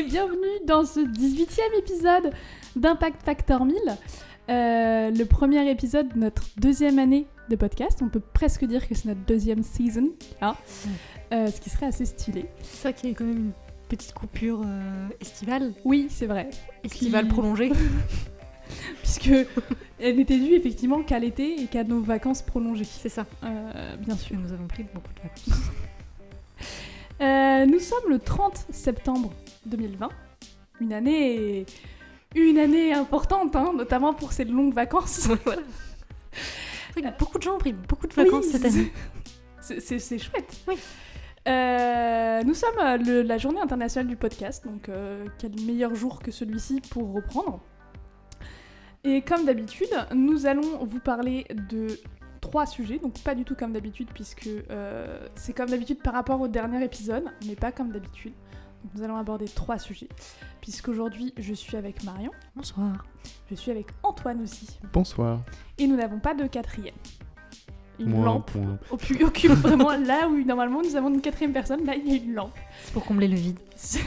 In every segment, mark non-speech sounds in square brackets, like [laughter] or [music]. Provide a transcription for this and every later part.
et bienvenue dans ce 18e épisode d'Impact Factor 1000. Euh, le premier épisode de notre deuxième année de podcast. On peut presque dire que c'est notre deuxième season, hein, euh, ce qui serait assez stylé. C'est ça qu'il y a quand même une petite coupure euh, estivale. Oui, c'est vrai. Estivale Qui- prolongée. [laughs] Puisque elle n'était due effectivement qu'à l'été et qu'à nos vacances prolongées. C'est ça. Bien sûr. Nous avons pris beaucoup de vacances. Nous sommes le 30 septembre 2020. Une année, une année importante, hein, notamment pour ces longues vacances. [laughs] Voilà. Que beaucoup de gens ont pris beaucoup de vacances Oui, cette année. [laughs] C'est chouette. Oui. Euh, nous sommes euh, le- la journée internationale du podcast, donc euh, quel meilleur jour que celui-ci pour reprendre. Et comme d'habitude, nous allons vous parler de trois sujets, donc pas du tout comme d'habitude, puisque euh, c'est comme d'habitude par rapport au dernier épisode, mais pas comme d'habitude. Nous allons aborder trois sujets, puisqu'aujourd'hui je suis avec Marion, Bonsoir. je suis avec Antoine aussi, Bonsoir. et nous n'avons pas de quatrième. Une Moins, lampe point. [laughs] occupe, occupe vraiment là où normalement nous avons une quatrième personne, là il y a une lampe. C'est pour combler le vide. [laughs]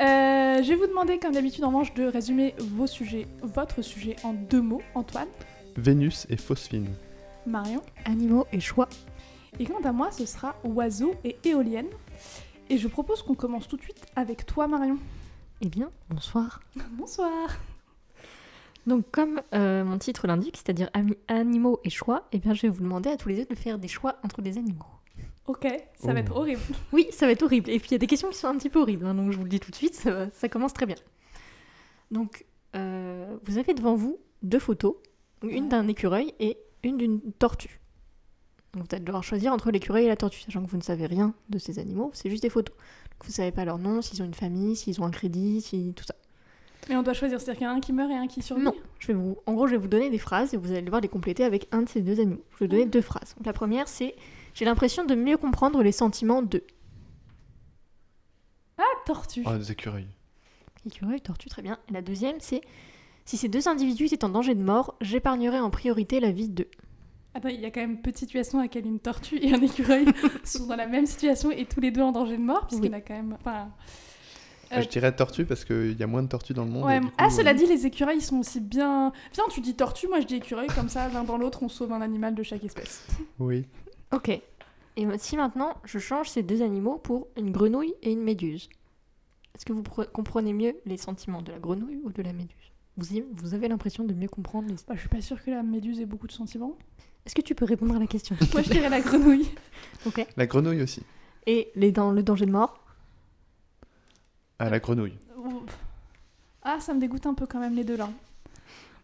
Euh, je vais vous demander comme d'habitude en revanche de résumer vos sujets, votre sujet en deux mots, Antoine, Vénus et Phosphine. Marion. Animaux et choix. Et quant à moi, ce sera oiseaux et éoliennes. Et je propose qu'on commence tout de suite avec toi, Marion. Eh bien, bonsoir. [laughs] Bonsoir. Donc, comme euh, mon titre l'indique, c'est-à-dire animaux et choix, eh bien, je vais vous demander à tous les deux de faire des choix entre des animaux. Ok, ça va Oh. être horrible. [laughs] Oui, ça va être horrible. Et puis, il y a des questions qui sont un petit peu horribles, hein, donc je vous le dis tout de suite, ça, va- ça commence très bien. Donc, euh, vous avez devant vous deux photos, une Ouais. d'un écureuil et une d'une tortue. Donc, vous allez devoir choisir entre l'écureuil et la tortue, sachant que vous ne savez rien de ces animaux, c'est juste des photos. Donc, vous ne savez pas leur nom, s'ils ont une famille, s'ils ont un crédit, si... tout ça. Mais on doit choisir, c'est-à-dire qu'il y en a un qui meurt et un qui survit Non, je vais vous, en gros, je vais vous donner des phrases et vous allez devoir les compléter avec un de ces deux animaux. Je vais vous donner deux phrases. Donc, la première, c'est J'ai l'impression de mieux comprendre les sentiments de. Ah, tortue. Oh, des écureuils. Écureuil, tortue, très bien. Et la deuxième, c'est Si ces deux individus étaient en danger de mort, j'épargnerais en priorité la vie d'eux. Attends, il y a quand même petite situation à laquelle une tortue et un écureuil [laughs] sont dans la même situation et tous les deux en danger de mort, puisqu'il y en a quand même... Enfin, Euh, Je dirais tortue parce qu'il y a moins de tortues dans le monde. Ouais, coup, ah, cela euh, dit, les écureuils ils sont aussi bien. Viens, tu dis tortue, moi je dis écureuil, comme ça, l'un dans l'autre, on sauve un animal de chaque espèce. Oui. Ok. Et si maintenant je change ces deux animaux pour une grenouille et une méduse, est-ce que vous pre- comprenez mieux les sentiments de la grenouille ou de la méduse? Vous, y- vous avez l'impression de mieux comprendre les. Bah, je suis pas sûre que la méduse ait beaucoup de sentiments. Est-ce que tu peux répondre à la question [laughs] Moi je dirais la grenouille. Ok. La grenouille aussi. Et les dans le danger de mort Ah, la grenouille. Ah, ça me dégoûte un peu quand même les deux là.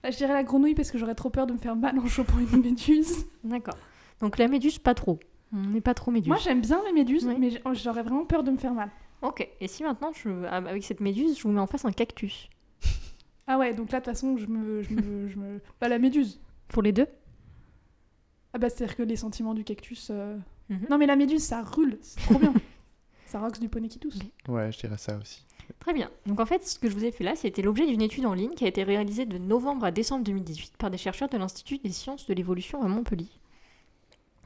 Bah, je dirais la grenouille parce que j'aurais trop peur de me faire mal en chopant une méduse. D'accord. Donc la méduse, pas trop. On n'est pas trop méduse. Moi j'aime bien les méduses, Oui. mais j'- j'aurais vraiment peur de me faire mal. Ok. Et si maintenant, je... avec cette méduse, je vous mets en face un cactus Ah ouais, donc là de toute façon, je me. Je me, je me... Bah, la méduse. Pour les deux Ah bah, c'est-à-dire que les sentiments du cactus. euh, Mhm. Non, mais la méduse ça roule, c'est trop bien. [laughs] ça roxe du poney qui tousse. Ouais, je dirais ça aussi. Très bien. Donc en fait, ce que je vous ai fait là, c'était l'objet d'une étude en ligne qui a été réalisée de novembre à décembre 2018 par des chercheurs de l'Institut des sciences de l'évolution à Montpellier.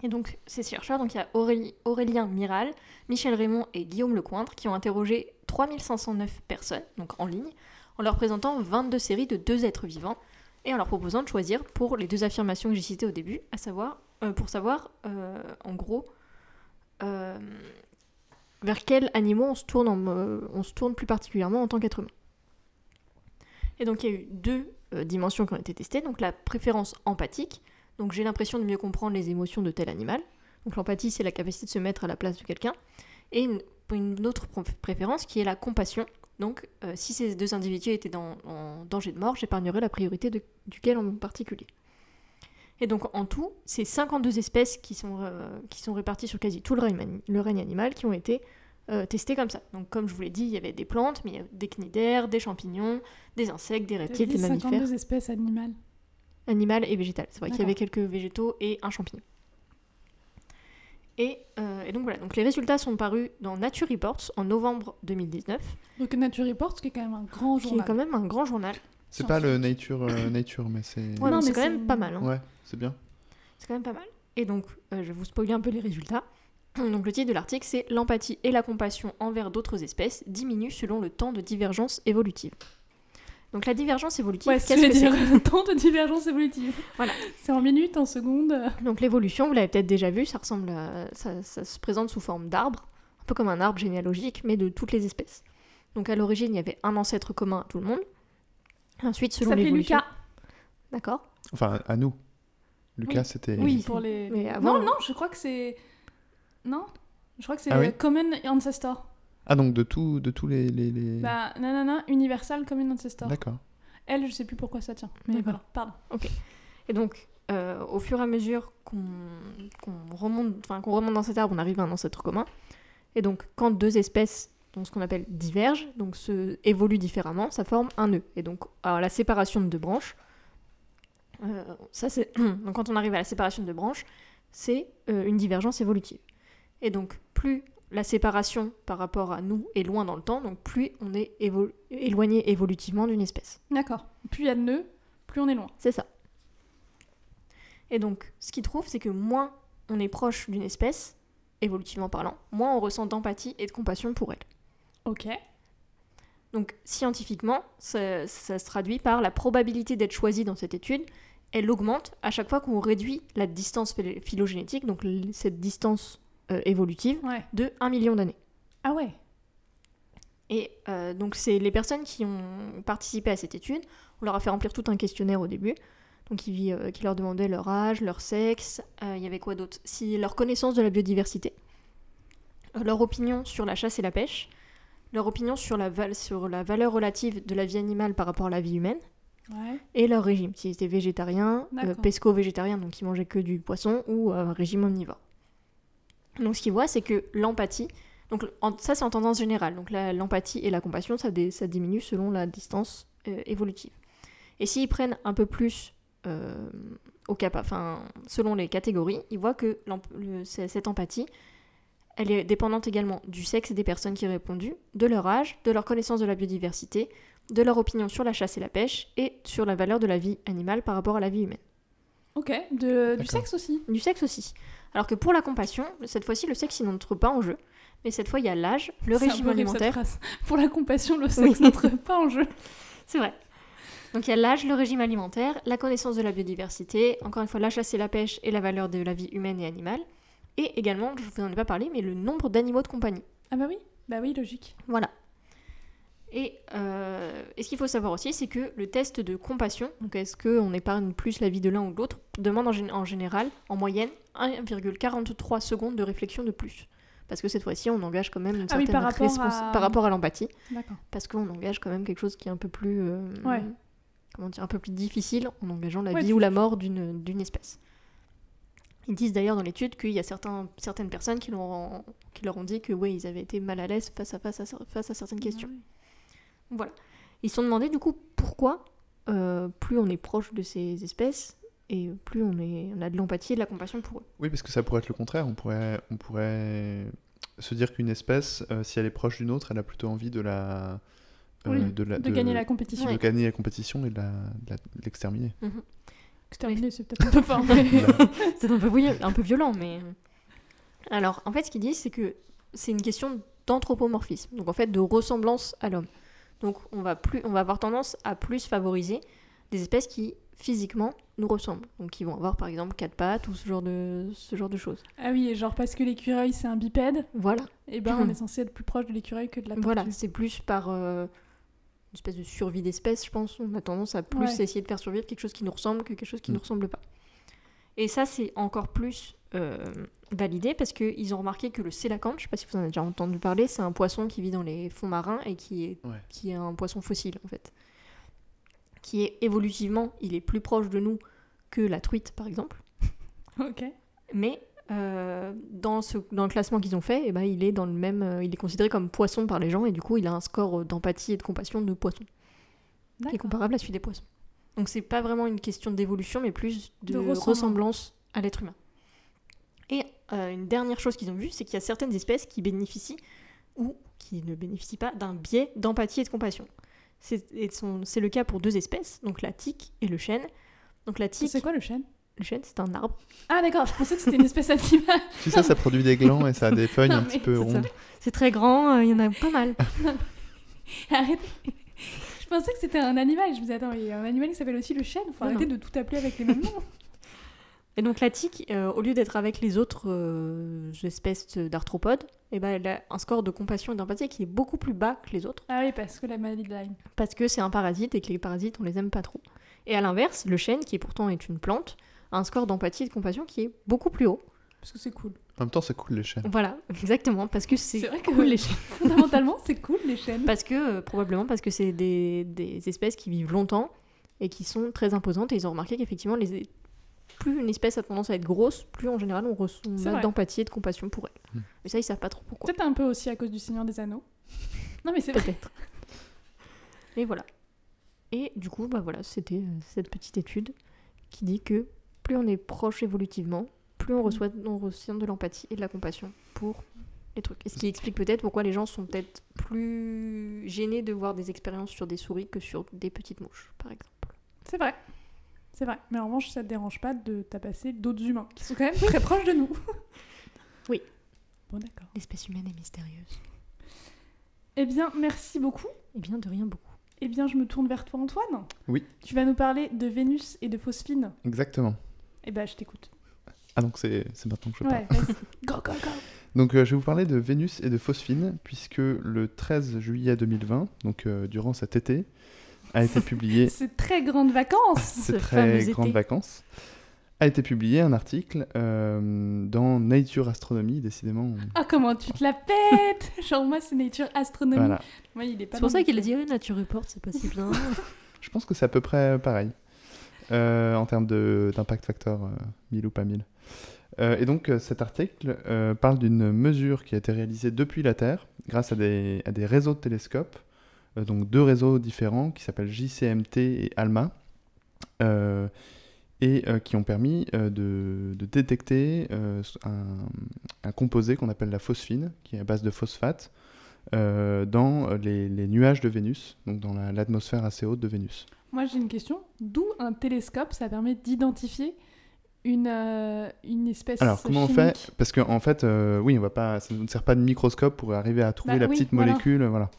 Et donc ces chercheurs, donc il y a Aurélie- Aurélien Miral, Michel Raymond et Guillaume Lecointre qui ont interrogé 3509 personnes, donc en ligne, en leur présentant 22 séries de deux êtres vivants et en leur proposant de choisir pour les deux affirmations que j'ai citées au début, à savoir, euh, pour savoir euh, en gros euh, vers quels animaux on se tourne, on se tourne plus particulièrement en tant qu'être humain. Et donc il y a eu deux dimensions qui ont été testées, donc la préférence empathique, donc j'ai l'impression de mieux comprendre les émotions de tel animal, donc l'empathie c'est la capacité de se mettre à la place de quelqu'un, et une, autre préférence qui est la compassion, donc euh, si ces deux individus étaient dans, en danger de mort, j'épargnerais la priorité de- duquel en particulier. Et donc en tout, c'est 52 espèces qui sont, euh, qui sont réparties sur quasi tout le règne, mani- le règne animal qui ont été euh, testés comme ça. Donc comme je vous l'ai dit, il y avait des plantes, mais il y avait des cnidaires, des champignons, des insectes, des reptiles, des mammifères, 52 espèces animales. animales et végétales. C'est vrai qu'il y avait quelques végétaux et un champignon. Et, euh, et donc voilà, donc les résultats sont parus dans Nature Reports en novembre 2019, Donc Nature Report, qui est quand même un grand qui est journal. quand même un grand journal. C'est pas le nature, euh, [coughs] nature mais c'est. Ouais, Non, c'est quand même pas mal. hein. Ouais, c'est bien. C'est quand même pas mal. Et donc, euh, je vais vous spoiler un peu les résultats. [coughs] Donc le titre de l'article, c'est L'empathie et la compassion envers d'autres espèces diminuent selon le temps de divergence évolutive. Donc la divergence évolutive, Ouais, ce qu'est-ce que dire, temps [laughs] de divergence évolutive. Voilà. C'est en minutes, en secondes. Donc l'évolution, vous l'avez peut-être déjà vu, ça ressemble à- ça, ça se présente sous forme d'arbre, un peu comme un arbre généalogique, mais de toutes les espèces. Donc à l'origine, il y avait un ancêtre commun à tout le monde. Ensuite, Ça selon l'évolution... Lucas. D'accord. Enfin, à nous. Lucas, Oui. c'était. Oui, pour les. Mais avant- Non, non, je crois que c'est. Non Je crois que c'est Ah oui Common Ancestor. Ah, donc de, tout, de tous les. les, les- Bah, nanana, Universal Common Ancestor. D'accord. Elle, je sais plus pourquoi ça tient. Mais D'accord. voilà, pardon. Et donc, euh, au fur et à mesure qu'on qu'on remonte, enfin, qu'on remonte dans cet arbre, on arrive à un ancêtre commun. Et donc, quand deux espèces, donc ce qu'on appelle divergent, donc se évoluent différemment, ça forme un nœud. Et donc, à la séparation de deux branches, euh, ça c'est [clears throat] donc quand on arrive à la séparation de deux branches, c'est euh, une divergence évolutive. Et donc, plus la séparation par rapport à nous est loin dans le temps, donc plus on est éloigné évolutivement d'une espèce. D'accord. Plus il y a de nœuds, plus on est loin. C'est ça. Et donc, ce qu'il trouve, c'est que moins on est proche d'une espèce, évolutivement parlant, moins on ressent d'empathie et de compassion pour elle. Ok. Donc, scientifiquement, ça, ça se traduit par la probabilité d'être choisi dans cette étude. Elle augmente à chaque fois qu'on réduit la distance phylogénétique, donc cette distance euh, évolutive, Ouais. de 1 million d'années. Ah ouais. Et euh, donc, c'est les personnes qui ont participé à cette étude. On leur a fait remplir tout un questionnaire au début. Donc, qui, euh, qui leur demandait leur âge, leur sexe, il y avait quoi d'autre? Si leur connaissance de la biodiversité, leur opinion sur la chasse et la pêche, leur opinion sur la, sur la valeur relative de la vie animale par rapport à la vie humaine, Ouais. et leur régime, s'ils étaient végétariens, euh, pesco-végétariens, donc ils mangeaient que du poisson, ou euh, régime omnivore. Donc ce qu'ils voient, c'est que l'empathie, donc ça c'est en tendance générale, donc l'empathie et la compassion, ça, dé- ça diminue selon la distance euh, évolutive. Et s'ils prennent un peu plus euh, selon les catégories, ils voient que cette empathie, elle est dépendante également du sexe des personnes qui ont répondu, de leur âge, de leur connaissance de la biodiversité, de leur opinion sur la chasse et la pêche et sur la valeur de la vie animale par rapport à la vie humaine. Ok. De, du sexe aussi. Du sexe aussi. Alors que pour la compassion, cette fois-ci, le sexe il n'entre pas en jeu. Mais cette fois, il y a l'âge, le régime alimentaire. Pour la compassion, le Oui. sexe [laughs] n'entre pas en jeu. C'est vrai. Donc il y a l'âge, le régime alimentaire, la connaissance de la biodiversité, encore une fois la chasse et la pêche et la valeur de la vie humaine et animale. Et également, je vous en ai pas parlé, mais le nombre d'animaux de compagnie. Ah bah oui. Bah oui, logique. Voilà. Et, euh, et ce qu'il faut savoir aussi, c'est que le test de compassion, donc est-ce qu'on épargne plus la vie de l'un ou de l'autre, demande en, en général, en moyenne, 1,43 secondes de réflexion de plus. Parce que cette fois-ci, on engage quand même une Ah oui, certaine par rapport responsa- à- par rapport à l'empathie, parce qu'on engage quand même quelque chose qui est un peu plus, euh, Ouais. comment dire, un peu plus difficile en engageant la Ouais, vie ou la mort d'une d'une espèce. Ils disent d'ailleurs dans l'étude qu'il y a certains, certaines personnes qui leur, ont, qui leur ont dit que ouais, ils avaient été mal à l'aise face à, face, à, face à certaines questions. Voilà. Ils se sont demandé du coup pourquoi euh, plus on est proche de ces espèces et plus on, est, on a de l'empathie et de la compassion pour eux. Oui, parce que ça pourrait être le contraire. On pourrait, on pourrait se dire qu'une espèce, euh, si elle est proche d'une autre, elle a plutôt envie de la. euh, Oui, de, la- De gagner la compétition. de Ouais. gagner la compétition et de la- la- l'exterminer. Exterminer, c'est peut-être un peu fort. [laughs] mais- C'est un peu, un peu violent, mais. Alors, en fait, ce qu'ils disent, c'est que c'est une question d'anthropomorphisme, donc en fait de ressemblance à l'homme. Donc, on va, plus, on va avoir tendance à plus favoriser des espèces qui, physiquement, nous ressemblent. Donc, qui vont avoir, par exemple, quatre pattes ou ce genre de, ce genre de choses. Ah oui, et genre parce que l'écureuil c'est un bipède, Voilà. et ben on [laughs] est censé être plus proche de l'écureuil que de la tortue. Voilà, c'est plus par euh, une espèce de survie d'espèce, je pense. On a tendance à plus Ouais. essayer de faire survivre quelque chose qui nous ressemble que quelque chose qui Mm. ne nous ressemble pas. Et ça, c'est encore plus euh, validé parce qu'ils ont remarqué que le sélacanthe, je sais pas si vous en avez déjà entendu parler, c'est un poisson qui vit dans les fonds marins et qui est, Ouais. qui est un poisson fossile en fait. Qui est évolutivement, il est plus proche de nous que la truite par exemple. [laughs] Ok. Mais euh, dans, ce, dans le classement qu'ils ont fait, eh ben, il, est dans le même, euh, il est considéré comme poisson par les gens et du coup il a un score euh, d'empathie et de compassion de poisson qui est comparable à celui des poissons. Donc c'est pas vraiment une question d'évolution mais plus de, De ressemblance. ressemblance à l'être humain. Et euh, une dernière chose qu'ils ont vue, c'est qu'il y a certaines espèces qui bénéficient ou qui ne bénéficient pas d'un biais d'empathie et de compassion. C'est le cas pour deux espèces, donc la tique et le chêne. Donc la tique, C'est quoi le chêne? Le chêne, c'est un arbre. Ah d'accord, je pensais que c'était une espèce animale. [laughs] Tu sais, ça produit des glands et ça a des [laughs] feuilles Non, un petit peu rondes. C'est très grand, euh, il y en a pas mal. [laughs] Arrêtez. Je pensais que c'était un animal. Je me disais, attends, il y a un animal qui s'appelle aussi le chêne. Faut Non, arrêter de tout appeler avec les mêmes noms. Et donc la tique, euh, au lieu d'être avec les autres euh, espèces d'arthropodes, eh ben, elle a un score de compassion et d'empathie qui est beaucoup plus bas que les autres, Ah oui, parce que la maladie de Lyme. parce que c'est un parasite et que les parasites, on les aime pas trop. Et à l'inverse, le chêne, qui pourtant est une plante, a un score d'empathie et de compassion qui est beaucoup plus haut. Parce que c'est cool. En même temps, c'est cool les chênes. Voilà, exactement, parce que c'est C'est vrai que- cool les chênes. [laughs] Fondamentalement, c'est cool les chênes. Parce que, euh, probablement parce que c'est des, des espèces qui vivent longtemps et qui sont très imposantes. Et ils ont remarqué qu'effectivement, les... plus une espèce a tendance à être grosse, plus en général on vrai. d'empathie et de compassion pour elle. Hmm. Mais ça, ils savent pas trop pourquoi. Peut-être un peu aussi à cause du Seigneur des Anneaux. [laughs] Non mais c'est vrai. Peut-être. Et voilà. Et du coup, bah voilà, c'était euh, cette petite étude qui dit que plus on est proche évolutivement, plus on reçoit, on ressent de l'empathie et de la compassion pour les trucs. Et ce qui explique peut-être pourquoi les gens sont peut-être plus gênés de voir des expériences sur des souris que sur des petites mouches, par exemple. C'est vrai. C'est vrai. Mais en revanche, ça te dérange pas de tabasser d'autres humains qui sont quand même [laughs] très proches de nous. Oui. Bon d'accord. L'espèce humaine est mystérieuse. Eh bien, merci beaucoup. Eh bien, de rien beaucoup. Eh bien, je me tourne vers toi, Antoine. Oui. Tu vas nous parler de Vénus et de Phosphine. Exactement. Eh ben, je t'écoute. Ah donc c'est c'est maintenant que je parle. Ouais, vas-y. [laughs] go, go, go. Donc euh, je vais vous parler de Vénus et de Phosphine, puisque le 13 juillet 2020, donc euh, durant cet été, a été publié [laughs] C'est très grandes vacances. [laughs] ces Ce très grandes été. vacances, a été publié un article euh, dans Nature Astronomy, décidément. Ah, comment tu te la pètes [laughs] Genre, moi, c'est Nature Astronomy. Voilà. Moi, il est pas C'est pour ça qu'il a dit Nature Report, c'est pas si bien. Je pense que c'est à peu près pareil euh, en termes de- d'impact factor, euh, 1000 ou pas 1000. Euh, et donc euh, cet article euh, parle d'une mesure qui a été réalisée depuis la Terre grâce à des, à des réseaux de télescopes, euh, donc deux réseaux différents qui s'appellent JCMT et ALMA, euh, et euh, qui ont permis euh, de, de détecter euh, un, un composé qu'on appelle la phosphine, qui est à base de phosphate, euh, dans les, les nuages de Vénus, donc dans la- l'atmosphère assez haute de Vénus. Moi, j'ai une question. D'où un télescope Ça permet d'identifier une, euh, une espèce Alors, comment on fait Parce qu'en en fait, euh, oui, on va pas, ça ne sert pas de microscope pour arriver à trouver Bah la oui, petite voilà. molécule, voilà.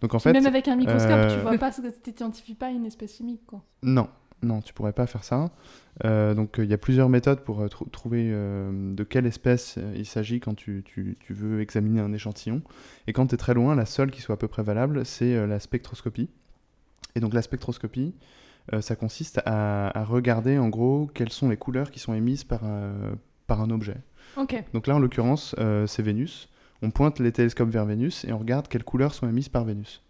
Donc en fait, Même avec un microscope, euh, [laughs] tu vois pas, tu n'identifies pas une espèce chimique, quoi. non, non, tu pourrais pas faire ça. Euh, donc euh, il y a plusieurs méthodes pour euh, trou- trouver euh, de quelle espèce il s'agit quand tu, tu- tu veux examiner un échantillon. Et quand tu es très loin, la seule qui soit à peu près valable, c'est la spectroscopie. Et donc la spectroscopie, ça consiste à, à regarder en gros quelles sont les couleurs qui sont émises par, par un objet. Ok. Donc là, en l'occurrence, c'est Vénus. On pointe les télescopes vers Vénus et on regarde quelles couleurs sont émises par Vénus.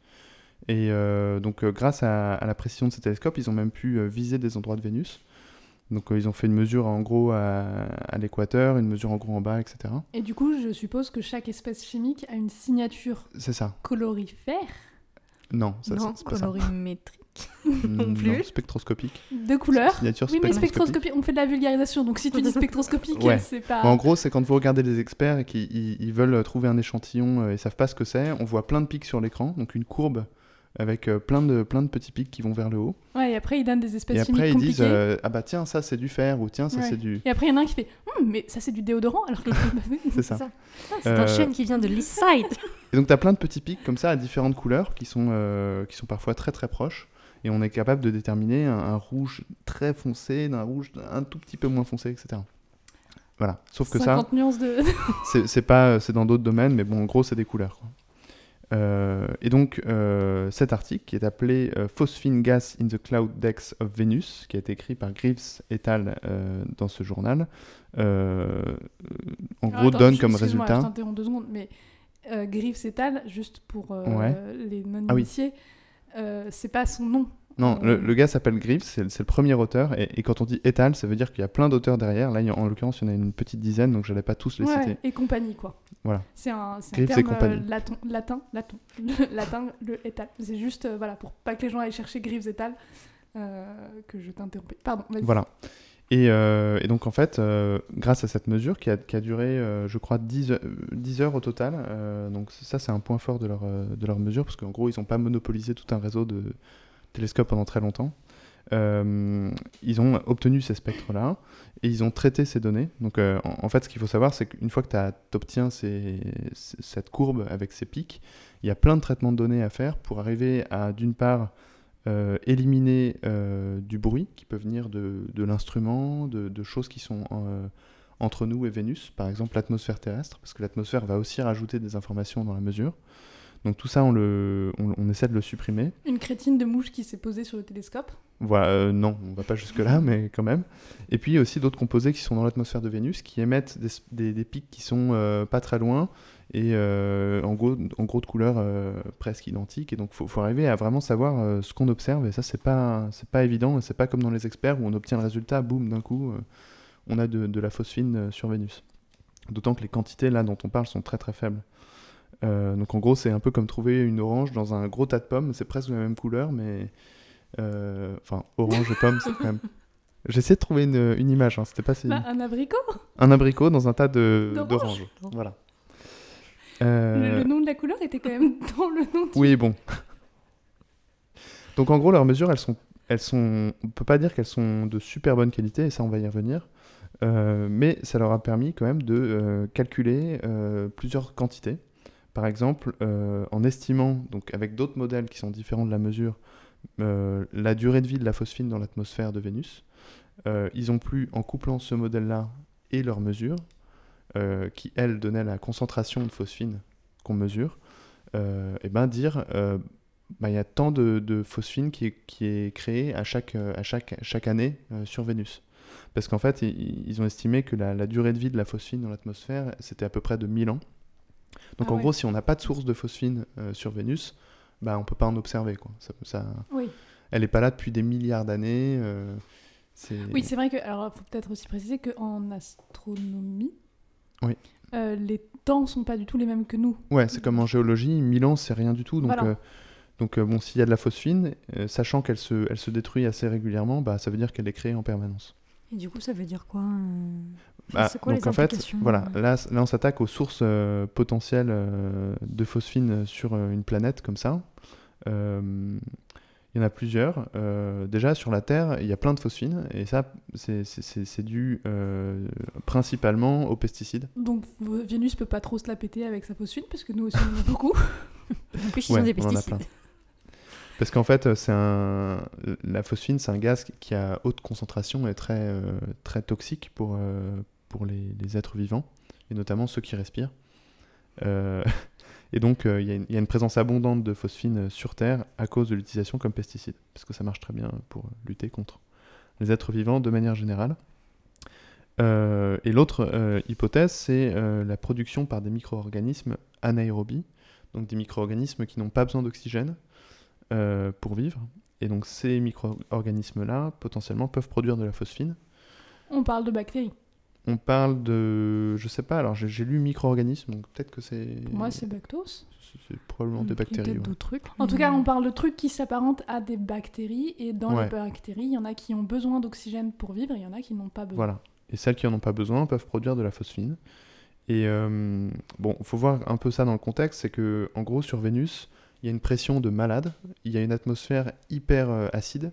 Et euh, donc, euh, grâce à, à la précision de ces télescopes, ils ont même pu euh, viser des endroits de Vénus. Donc, euh, ils ont fait une mesure en gros à, à l'équateur, une mesure en gros en bas, etc. Et du coup, je suppose que chaque espèce chimique a une signature C'est ça. colorifère? Non, ça, non, c'est [laughs] non plus. spectroscopique. de couleurs. Signature Oui, mais spectroscopique. on fait de la vulgarisation, donc si tu dis [laughs] spectroscopique, Ouais. c'est pas. En gros, c'est quand vous regardez les experts et qu'ils ils- ils veulent trouver un échantillon euh, et savent pas ce que c'est, on voit plein de pics sur l'écran, donc une courbe avec euh, plein, de, plein de petits pics qui vont vers le haut. Ouais, et après, ils donnent des espèces Et chimiques après, ils compliquées. disent euh, Ah bah tiens, ça c'est du fer, ou tiens, ça Ouais. c'est du. Et après, il y en a un qui fait Hum, mais ça, c'est du déodorant, alors que. [laughs] C'est ça. ça. Ah, c'est Euh, un chêne qui vient de l'East Side. Et donc, tu as plein de petits pics comme ça à différentes couleurs qui sont, euh, qui sont parfois très très proches. Et on est capable de déterminer un, un rouge très foncé d'un rouge un tout petit peu moins foncé, etc. Voilà. Sauf que ça, 50 nuances de. [laughs] c'est pas, c'est dans d'autres domaines, mais bon, en gros, c'est des couleurs. quoi. Euh, et donc, euh, cet article qui est appelé euh, Phosphine Gas in the Cloud Dex of Venus, qui a été écrit par Greaves et al. dans ce journal, en Alors, gros, attends, donne je- comme résultat. Je deux secondes, mais euh, Griffes étale, juste pour Ouais. les Ah oui. Euh, c'est pas son nom. Non, Euh, le, le gars s'appelle Greaves, c'est le premier auteur, et, et quand on dit étal, ça veut dire qu'il y a plein d'auteurs derrière. Là, en l'occurrence, il y en a une petite dizaine, donc je n'allais pas tous les Ouais, citer. et compagnie, quoi. Voilà. C'est un, terme euh, latin, latin, latin, le [laughs] latin, le étal. C'est juste, euh, voilà, pour pas que les gens aillent chercher Griffes étal, euh, que je t'interrompais. Pardon, vas-y. Voilà. Et, euh, et donc, en fait, euh, grâce à cette mesure qui a, duré, euh, je crois, 10, heures- 10 heures au total, donc ça, c'est un point fort de leur, mesure, parce qu'en gros, ils n'ont pas monopolisé tout un réseau de télescopes pendant très longtemps. Ils ont obtenu ces spectres-là et ils ont traité ces données. Donc, en, fait, ce qu'il faut savoir, c'est qu'une fois que tu obtiens ces- cette courbe avec ces pics, il y a plein de traitements de données à faire pour arriver à, d'une part, euh, éliminer euh, du bruit qui peut venir de, de l'instrument, de, de choses qui sont euh, entre nous et Vénus, par exemple l'atmosphère terrestre, parce que l'atmosphère va aussi rajouter des informations dans la mesure. Donc tout ça, on, le, on, on essaie de le supprimer. Une crétine de mouche qui s'est posée sur le télescope? Voilà, non, on va pas jusque-là, [laughs] mais quand même. Et puis il y a aussi d'autres composés qui sont dans l'atmosphère de Vénus, qui émettent des, des- des pics qui sont pas très loin, et euh, en, gros, en gros de couleurs euh, presque identiques. Et donc il faut, faut arriver à vraiment savoir euh, ce qu'on observe, et ça c'est pas, c'est pas évident, et c'est pas comme dans les experts où on obtient le résultat, boum, d'un coup, on a de, de la phosphine sur Vénus. D'autant que les quantités là dont on parle sont très très faibles. Donc en gros c'est un peu comme trouver une orange dans un gros tas de pommes, c'est presque la même couleur, mais... Enfin, orange et pomme, c'est quand même... [laughs] J'essaie de trouver une, une image, hein, c'était pas si... Bah, un abricot? Un abricot dans un tas de- D'orange. d'oranges. Voilà. Le, Euh, le nom de la couleur était quand même [laughs] dans le nom. du- Oui, bon. Donc en gros, leurs mesures, elles sont, elles sont, on peut pas dire qu'elles sont de super bonne qualité, et ça, on va y revenir. Euh, mais ça leur a permis quand même de euh, calculer euh, plusieurs quantités. Par exemple, en estimant, donc avec d'autres modèles qui sont différents de la mesure, la durée de vie de la phosphine dans l'atmosphère de Vénus, ils ont pu, en couplant ce modèle-là et leur mesure, euh, qui elle donnait la concentration de phosphine qu'on mesure, euh, et ben dire euh, bah, il y a tant de, de phosphine qui est, qui est créée à chaque, à chaque, chaque année euh, sur Vénus. Parce qu'en fait, ils ont estimé que la, la durée de vie de la phosphine dans l'atmosphère, c'était à peu près de 1000 ans. Donc Ah en ouais. gros, si on n'a pas de source de phosphine euh, sur Vénus, bah, on peut pas en observer. Quoi. Ça, ça- Oui. Elle n'est pas là depuis des milliards d'années. euh. Oui, c'est vrai que. Alors, faut peut-être aussi préciser qu'en astronomie, Oui. Euh, les temps sont pas du tout les mêmes que nous. Ouais, c'est comme en géologie, 1000 ans, c'est rien du tout. Donc, Voilà. euh, donc euh, bon, s'il y a de la phosphine, euh, sachant qu'elle se, elle se détruit assez régulièrement, bah, ça veut dire qu'elle est créée en permanence. Et du coup, ça veut dire quoi euh, Bah, C'est quoi donc les en fait, voilà, là, là on s'attaque aux sources euh, potentielles euh, de phosphine sur euh, une planète comme ça. Il y en a plusieurs. Euh, déjà, sur la Terre, il y a plein de phosphine, et ça, c'est- dû euh, principalement aux pesticides. Donc, Vénus peut pas trop se la péter avec sa phosphine, parce que nous aussi, on en a beaucoup. En plus, ils Ouais, sont des on en a pesticides. plein. Parce qu'en fait, c'est un... la phosphine, c'est un gaz qui a haute concentration et très, euh, très toxique pour, euh, pour les, les êtres vivants, et notamment ceux qui respirent. [laughs] Euh, et donc, euh, il y, a une- présence abondante de phosphine sur Terre à cause de l'utilisation comme pesticide, parce que ça marche très bien pour lutter contre les êtres vivants de manière générale. Euh, et l'autre euh, hypothèse, c'est euh, la production par des micro-organismes anaérobies, donc des micro-organismes qui n'ont pas besoin d'oxygène euh, pour vivre. Et donc ces micro-organismes-là, potentiellement, peuvent produire de la phosphine. On parle de bactéries. On parle de... Je sais pas, alors j'ai lu micro-organismes, donc peut-être que c'est... Moi, c'est bactose. c'est- probablement des bactéries. Peut-être ouais. d'autres trucs. En tout mais- cas, on parle de trucs qui s'apparentent à des bactéries, et dans Ouais. les bactéries, il y en a qui ont besoin d'oxygène pour vivre, et il y en a qui n'ont pas besoin. Voilà. Et celles qui en ont pas besoin peuvent produire de la phosphine. Et euh, bon, il faut voir un peu ça dans le contexte, c'est que en gros sur Vénus, il y a une pression de malade, il y a une atmosphère hyper euh, acide,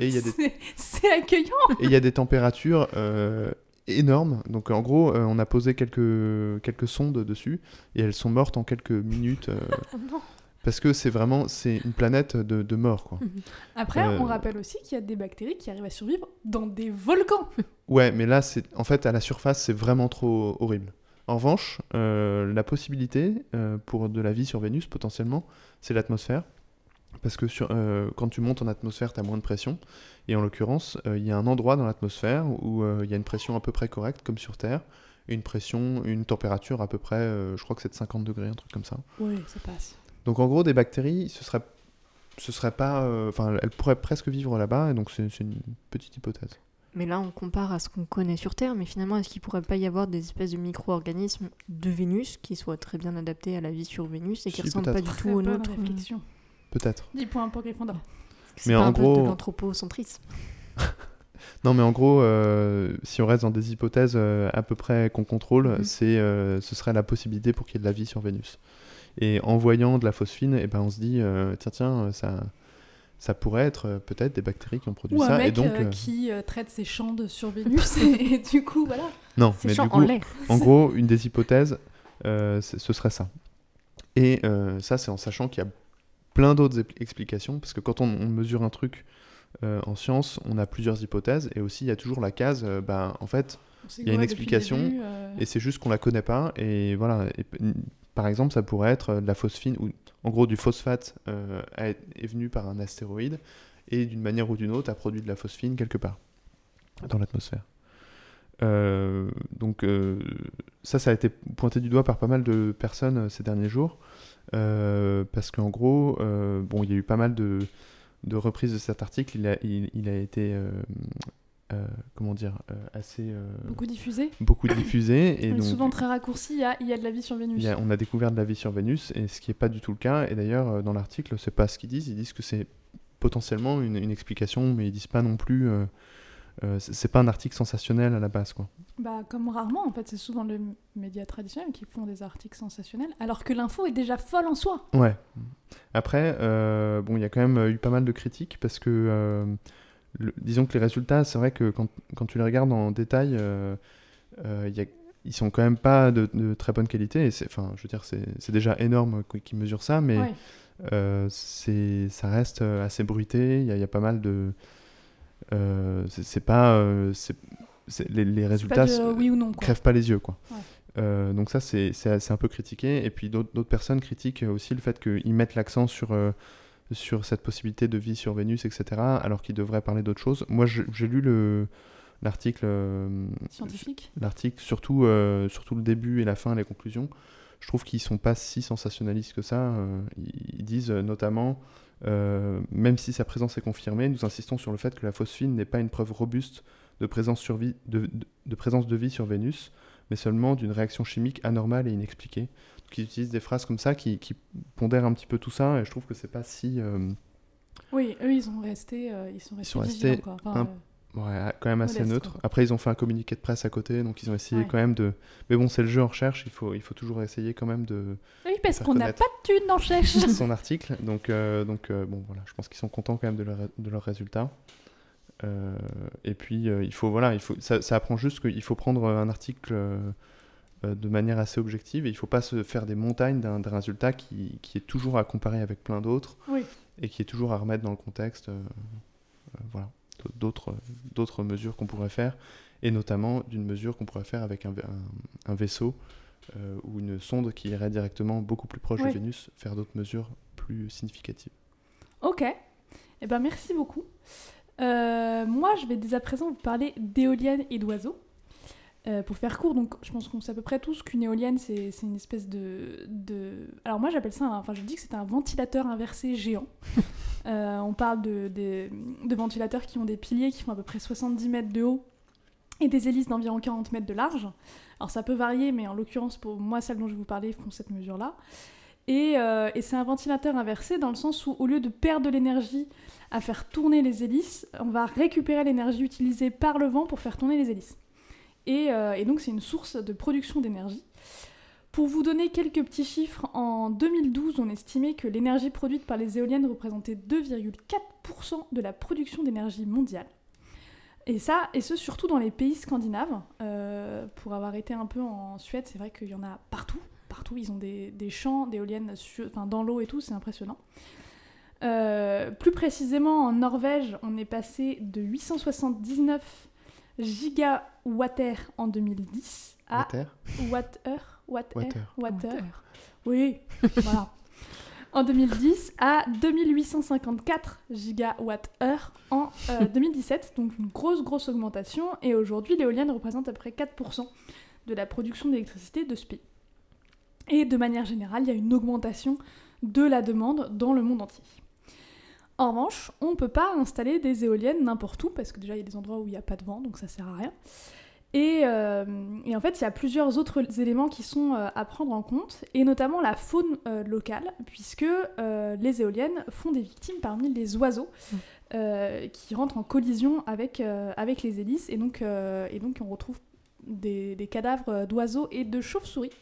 et il y a des C'est- C'est accueillant Et il y a des températures euh, énormes. Donc en gros, euh, on a posé quelques, quelques sondes dessus et elles sont mortes en quelques minutes euh, [laughs] non. parce que c'est vraiment c'est une planète de, de mort quoi. Après, Euh, on rappelle aussi qu'il y a des bactéries qui arrivent à survivre dans des volcans. [laughs] Ouais, mais là c'est en fait à la surface c'est vraiment trop horrible. En revanche, la possibilité pour de la vie sur Vénus potentiellement, c'est l'atmosphère. Parce que sur, euh, quand tu montes en atmosphère, tu as moins de pression. Et en l'occurrence, euh, il y a un endroit dans l'atmosphère où euh, il y a une pression à peu près correcte, comme sur Terre. Et une pression, une température à peu près, euh, je crois que c'est de 50 degrés, un truc comme ça. Oui, ça passe. Donc en gros, des bactéries, ce serait, ce serait pas, euh, enfin, elles pourraient presque vivre là-bas. Et donc c'est une petite hypothèse. Mais là, on compare à ce qu'on connaît sur Terre, mais finalement, est-ce qu'il pourrait pas y avoir des espèces de micro-organismes de Vénus qui soient très bien adaptés à la vie sur Vénus et qui Si, ressemblent pas du tout aux nôtres réflexion. Peut-être. 10 points pour Gryffondor. C'est Mais pas en un peu gros- de l'anthropocentrisme. [laughs] Non, mais en gros, euh, si on reste dans des hypothèses euh, à peu près qu'on contrôle, Mhm. c'est, euh, ce serait la possibilité pour qu'il y ait de la vie sur Vénus. Et en voyant de la phosphine, eh ben, on se dit, tiens, tiens, ça, ça pourrait être peut-être des bactéries qui ont produit Ou ça. un mec et donc, qui traite ses champs de sur Vénus et, et [laughs] du coup, voilà. non, mais champ du en coup, l'air. en [laughs] gros, une des hypothèses, ce serait ça. Et ça, c'est en sachant qu'il y a plein d'autres explications, parce que quand on, on mesure un truc euh, en science, on a plusieurs hypothèses, et aussi il y a toujours la case, euh, ben, en fait, Il y a une explication, début, euh, et c'est juste qu'on la connaît pas, et voilà. Et par exemple, ça pourrait être euh, de la phosphine, ou en gros du phosphate est venu par un astéroïde, et d'une manière ou d'une autre a produit de la phosphine quelque part dans l'atmosphère. Euh, donc euh, ça, ça a été pointé du doigt par pas mal de personnes euh, ces derniers jours, parce qu'en gros, euh, bon, il y a eu pas mal de, de reprises de cet article. Il a, il, il a été, euh, euh, comment dire, euh, assez euh, beaucoup diffusé. beaucoup diffusé, et [coughs] donc souvent très raccourci, il y a, il y a de la vie sur Vénus. y a- on a découvert de la vie sur Vénus, et ce qui n'est pas du tout le cas. Et d'ailleurs, euh, dans l'article, c'est pas ce qu'ils disent. Ils disent que c'est potentiellement une, une explication, mais ils disent pas non plus. Euh, euh, c'est pas un article sensationnel à la base, quoi. Bah, comme rarement, en fait, c'est souvent les médias traditionnels qui font des articles sensationnels, alors que l'info est déjà folle en soi. Ouais. Après, euh, bon, il y a quand même eu pas mal de critiques parce que, euh, le- disons que les résultats, c'est vrai que quand, quand tu les regardes en détail, euh, euh, il y a- ils sont quand même pas de, de très bonne qualité. Et enfin, je veux dire, c'est, déjà énorme qu- qu'ils mesurent ça, mais Ouais. euh, c'est, ça reste euh, assez bruité. Il y, a- il y a pas mal de, euh, c'est, c'est pas, euh, les, résultats oui non, quoi. crèvent pas les yeux, quoi. Ouais. Euh, donc ça, c'est un peu critiqué. Et puis d'autres personnes critiquent aussi le fait qu'ils mettent l'accent sur, euh, sur cette possibilité de vie sur Vénus, etc., alors qu'ils devraient parler d'autre chose. Moi, j'ai lu le- l'article, euh, Scientifique. l'article surtout, euh, surtout le début et la fin, les conclusions. Je trouve qu'ils sont pas si sensationnalistes que ça. Euh, ils, disent euh, notamment, euh, même si sa présence est confirmée, nous insistons sur le fait que la phosphine n'est pas une preuve robuste de présence, de, de- de présence de vie sur Vénus, mais seulement d'une réaction chimique anormale et inexpliquée. Donc, ils utilisent des phrases comme ça qui, qui pondèrent un petit peu tout ça, et je trouve que c'est pas si... euh, Oui, eux, ils ont resté, euh, ils sont restés, sont vigilants, restés quoi. Enfin, euh, Ouais, quand même assez neutre. quoi. Après, ils ont fait un communiqué de presse à côté, donc ils ont essayé Ouais. quand même de. Mais bon, c'est le jeu en recherche, il faut, il faut toujours essayer quand même de Oui, parce qu'on n'a pas de thunes en chèche. [laughs] son article. Donc, euh, donc euh, bon, voilà, je pense qu'ils sont contents quand même de, leur, de leurs résultats. Euh, et puis, il faut, voilà, il faut, ça, ça apprend juste qu'il faut prendre un article de manière assez objective et il ne faut pas se faire des montagnes d'un résultat qui, qui est toujours à comparer avec plein d'autres Oui. et qui est toujours à remettre dans le contexte. voilà, d'autres d'autres mesures qu'on pourrait faire et notamment d'une mesure qu'on pourrait faire avec un, un- un vaisseau euh, ou une sonde qui irait directement beaucoup plus proche Oui. de Vénus faire d'autres mesures plus significatives. Ok. Eh ben, merci beaucoup. Euh, moi, je vais dès à présent vous parler d'éoliennes et d'oiseaux. Euh, pour faire court, donc je pense qu'on sait à peu près tous qu'une éolienne, c'est une espèce de, de... Alors moi, j'appelle ça, un- enfin je dis que c'est un ventilateur inversé géant. [laughs] Euh, on parle de, ventilateurs qui ont des piliers qui font à peu près 70 mètres de haut et des hélices d'environ 40 mètres de large. Alors ça peut varier, mais en l'occurrence, pour moi, celles dont je vais vous parler font cette mesure-là. Et, euh, et c'est un ventilateur inversé dans le sens où, au lieu de perdre de l'énergie à faire tourner les hélices, on va récupérer l'énergie utilisée par le vent pour faire tourner les hélices. Et, euh, et donc c'est une source de production d'énergie. Pour vous donner quelques petits chiffres, en 2012, on estimait que l'énergie produite par les éoliennes représentait 2,4% de la production d'énergie mondiale. Et ça, et ce surtout dans les pays scandinaves. Euh, pour avoir été un peu en Suède, c'est vrai qu'il y en a partout. Partout, ils ont des, champs d'éoliennes dans l'eau et tout, c'est impressionnant. Euh, plus précisément, en Norvège, on est passé de 879 gigawattheures en 2010 à Water watt-heure, watt Water. watt-heure. Oui, voilà. [laughs] En 2010 à 2854 gigawattheures en euh, [laughs] 2017, donc une grosse grosse augmentation. Et aujourd'hui, l'éolienne représente à peu près 4% de la production d'électricité de ce pays. Et de manière générale, il y a une augmentation de la demande dans le monde entier. En revanche, on ne peut pas installer des éoliennes n'importe où, parce que déjà il y a des endroits où il n'y a pas de vent, donc ça sert à rien. Et, euh, et en fait, il y a plusieurs autres éléments qui sont euh, à prendre en compte, et notamment la faune euh, locale, puisque euh, les éoliennes font des victimes parmi les oiseaux Mm. euh, qui rentrent en collision avec, avec les hélices, et donc, et donc on retrouve des, des cadavres d'oiseaux et de chauves-souris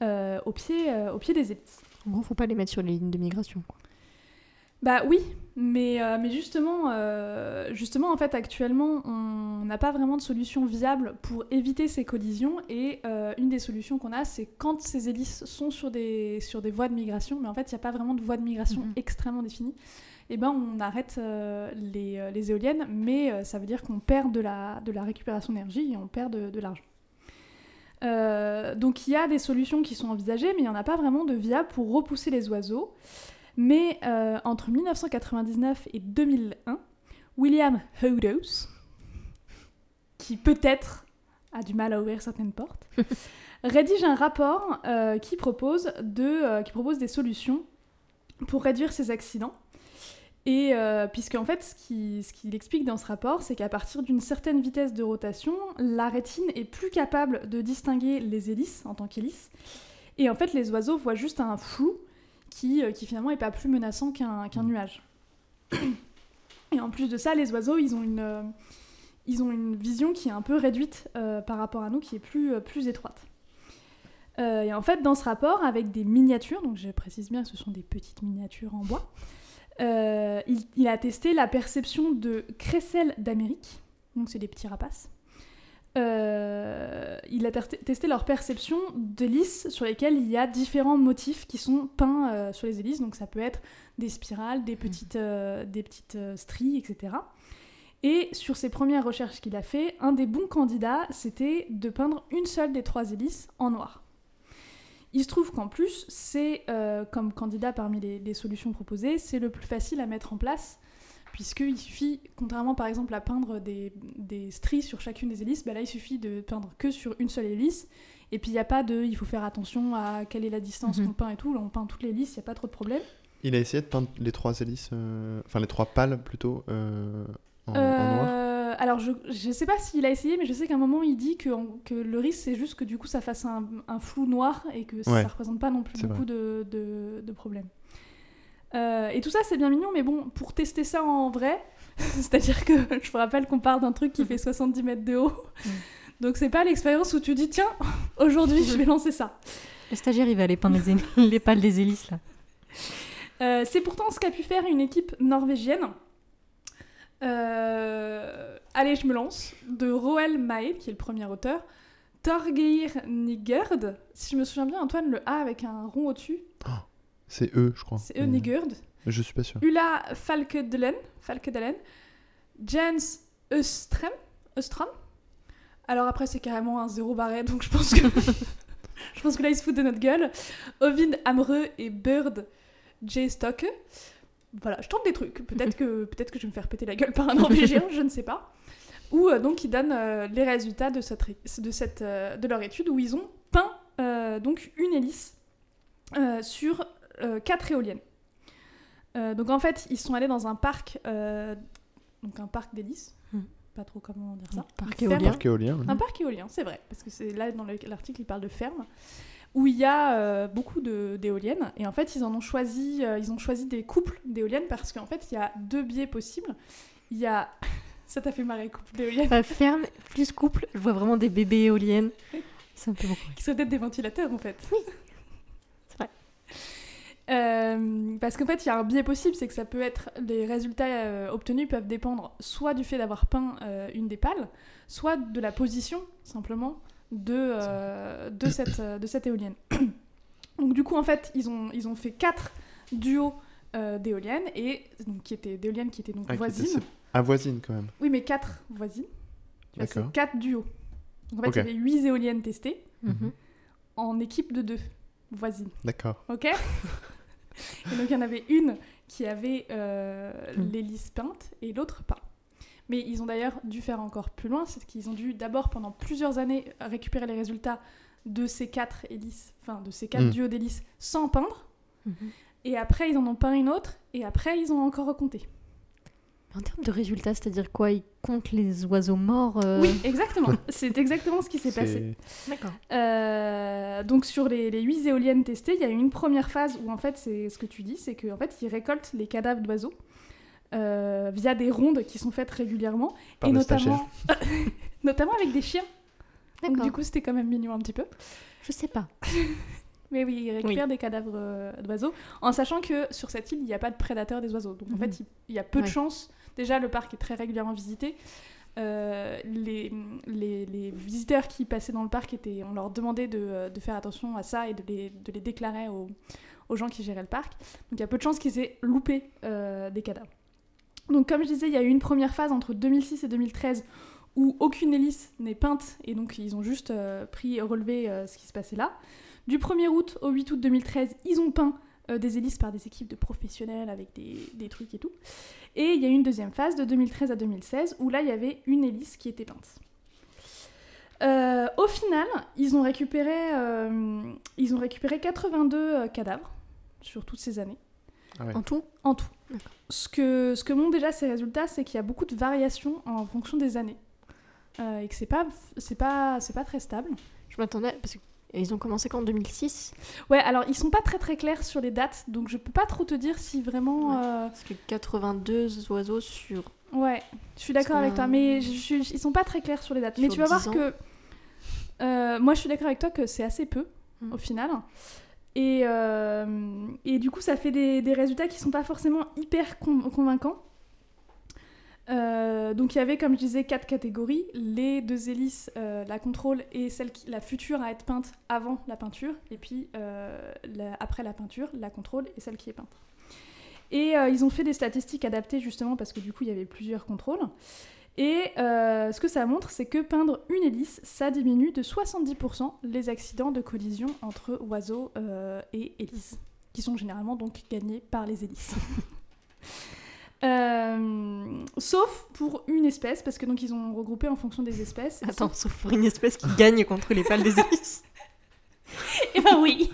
au, pied, au pied des hélices. En gros, faut pas les mettre sur les lignes de migration. quoi. Bah oui, mais, euh, mais justement, euh, justement, en fait, actuellement, on n'a pas vraiment de solution viable pour éviter ces collisions. Et euh, une des solutions qu'on a, c'est quand ces hélices sont sur des, sur des voies de migration, mais en fait, il n'y a pas vraiment de voie de migration Mhm. extrêmement définie, et ben on arrête les, les éoliennes, mais ça veut dire qu'on perd de la, de la récupération d'énergie et on perd de, de l'argent. Donc il y a des solutions qui sont envisagées, mais il n'y en a pas vraiment de viable pour repousser les oiseaux. Mais euh, entre 1999 et 2001, William Hodos, qui peut-être a du mal à ouvrir certaines portes, [laughs] rédige un rapport euh, qui, propose de, euh, qui propose des solutions pour réduire ces accidents. Et euh, puisque en fait, ce qu'il ce qu'il explique dans ce rapport, c'est qu'à partir d'une certaine vitesse de rotation, la rétine est plus capable de distinguer les hélices en tant qu'hélices. Et en fait, les oiseaux voient juste un flou qui, euh, qui finalement est pas plus menaçant qu'un qu'un nuage. [coughs] Et en plus de ça, les oiseaux, ils ont une, euh, ils ont une vision qui est un peu réduite euh, par rapport à nous, qui est plus, plus étroite. Euh, et en fait, dans ce rapport, avec des miniatures, donc je précise bien que ce sont des petites miniatures en bois, euh, il, il a testé la perception de crécelles d'Amérique, donc c'est des petits rapaces. Euh, il a testé leur perception d'hélices sur lesquelles il y a différents motifs qui sont peints euh, sur les hélices, donc ça peut être des spirales, des petites, euh, des petites stries, etc. Et sur ses premières recherches qu'il a fait, un des bons candidats, c'était de peindre une seule des trois hélices en noir. Il se trouve qu'en plus, c'est comme candidat parmi les, les solutions proposées, c'est le plus facile à mettre en place, puisqu'il suffit, contrairement par exemple à peindre des, des stries sur chacune des hélices, bah là il suffit de peindre que sur une seule hélice, et puis il n'y a pas de, il faut faire attention à quelle est la distance Mhm. qu'on peint et tout, là on peint toutes les hélices, il n'y a pas trop de problème. Il a essayé de peindre les trois hélices, euh, enfin les trois pales plutôt, euh, en, en noir. Euh, alors, je, je sais pas s'il a essayé, mais je sais qu'à un moment, il dit que, que le risque, c'est juste que du coup, ça fasse un, un flou noir et que ça Ouais. représente pas non plus beaucoup de, de, de problèmes. Euh, et tout ça, c'est bien mignon, mais bon, pour tester ça en vrai, [laughs] c'est-à-dire que [laughs] je vous rappelle qu'on parle d'un truc qui fait 70 mètres de haut. Mm. Donc, c'est pas l'expérience où tu dis, tiens, [laughs] aujourd'hui, je vais lancer ça. Le stagiaire, il va aller peindre les, pales des hélices, là. Euh, c'est pourtant ce qu'a pu faire une équipe norvégienne. Euh, allez, je me lance. De Roel Mae, qui est le premier auteur. Torgeir Nigerd. Si je me souviens bien, Antoine, le A avec un rond au-dessus, C'est eux, je crois. c'est eux, Mais Nigerd. Je suis pas sûr. Ulla Falkedelen. Falkedelen. Jens Öström. Öström. Alors après, c'est carrément un zéro barré, donc je pense que... [laughs] je pense que là, ils se foutent de notre gueule. Ovid Amreux et Bird J. Stocke. Voilà, je tente des trucs. Peut-être que, [laughs] peut que je vais me faire péter la gueule par un Norvégien, [laughs] je ne sais pas. Ou euh, donc ils donnent euh, les résultats de, cette, de, cette, euh, de leur étude où ils ont peint donc une hélice sur quatre éoliennes. Euh, donc en fait, ils sont allés dans un parc, euh, donc un parc d'hélices. Hmm. Pas trop comment dire ça. Parc éolien. Parc éolien. Un parc éolien, c'est vrai, parce que c'est là dans le- l'article il parle de ferme où il y a euh, beaucoup de- d'éoliennes et en fait ils en ont choisi, euh, ils ont choisi des couples d'éoliennes parce qu'en fait il y a deux biais possibles. Il y a, [laughs] ça t'a fait marrer couple d'éoliennes Euh, ferme plus couple, je vois vraiment des bébés éoliennes. Ça me fait beaucoup. qui seraient peut-être des ventilateurs en fait. Oui. Euh, parce qu'en fait, il y a un biais possible, c'est que ça peut être les résultats euh, obtenus peuvent dépendre soit du fait d'avoir peint euh, une des pales, soit de la position simplement de, euh, de, cette, de cette éolienne. [coughs] donc du coup, en fait, ils ont, ils ont fait quatre duos euh, d'éoliennes et donc qui étaient d'éoliennes qui étaient donc Ah, était voisines. Ah, voisine quand même. Oui, mais quatre voisines. Bah, quatre duos. Donc en fait, il y avait huit éoliennes testées Mhm. en équipe de deux voisines. D'accord. Ok? [laughs] Et donc il y en avait une qui avait euh, Mm. l'hélice peinte et l'autre pas. Mais ils ont d'ailleurs dû faire encore plus loin, c'est qu'ils ont dû d'abord pendant plusieurs années récupérer les résultats de ces quatre hélices, enfin de ces quatre Mm. duos d'hélices sans peindre. Mhm. Et après ils en ont peint une autre et après ils ont encore recompté. En termes de résultats, c'est-à-dire quoi Ils comptent les oiseaux morts euh, Oui, exactement. [laughs] c'est exactement ce qui s'est passé. D'accord. Euh, donc sur les, les 8 éoliennes testées, il y a eu une première phase où en fait c'est ce que tu dis, c'est qu'en fait ils récoltent les cadavres d'oiseaux euh, via des rondes qui sont faites régulièrement Par et notamment, [laughs] notamment avec des chiens. Donc D'accord. du coup c'était quand même mignon un petit peu. Je sais pas. [laughs] Mais oui, ils récupèrent des cadavres euh, d'oiseaux, en sachant que sur cette île, il n'y a pas de prédateurs des oiseaux. Donc en Mhm. fait, il, y a peu de chances. Déjà, le parc est très régulièrement visité. Euh, les, visiteurs qui passaient dans le parc, étaient, on leur demandait de, euh, faire attention à ça et de les, déclarer aux, gens qui géraient le parc. Donc il y a peu de chances qu'ils aient loupé euh, des cadavres. Donc comme je disais, il y a eu une première phase entre 2006 et 2013 où aucune hélice n'est peinte et donc ils ont juste pris relevé euh, ce qui se passait là. Du 1er août au 8 août 2013, ils ont peint des hélices par des équipes de professionnels avec des trucs et tout. Et il y a eu une deuxième phase de 2013 à 2016 où là il y avait une hélice qui était peinte. Euh, au final, ils ont récupéré, euh, ils ont récupéré 82 euh, cadavres sur toutes ces années Ah ouais. En tout? En tout. Ce que, ce que montrent déjà ces résultats, c'est qu'il y a beaucoup de variations en fonction des années. Euh, et que c'est pas, c'est pas, c'est pas très stable. Je m'attendais, parce qu'ils ont commencé qu'en 2006, Ouais, alors ils sont pas très très clairs sur les dates, donc je peux pas trop te dire si vraiment. Ouais. euh, parce que 82 oiseaux sur... Ouais, je suis d'accord avec toi, mais je, je- ils sont pas très clairs sur les dates. mais tu vas voir 10 ans. que. euh, moi, je suis d'accord avec toi que c'est assez peu, Mm. au final. Et, euh, et du coup, ça fait des, des résultats qui sont pas forcément hyper con- convaincants. Euh, donc il y avait, comme je disais, quatre catégories. Les deux hélices, euh, la contrôle et celle qui, la future à être peinte avant la peinture. Et puis euh, après la peinture, la contrôle et celle qui est peinte. Et ils ont fait des statistiques adaptées justement parce que du coup il y avait plusieurs contrôles. Et ce que ça montre, c'est que peindre une hélice, ça diminue de 70% les accidents de collision entre oiseaux et hélices, qui sont généralement donc gagnés par les hélices. [laughs] Euh, sauf pour une espèce, parce que donc ils ont regroupé en fonction des espèces. Attends, sauf pour une espèce qui gagne contre les pales des hélices. [laughs] Eh ben oui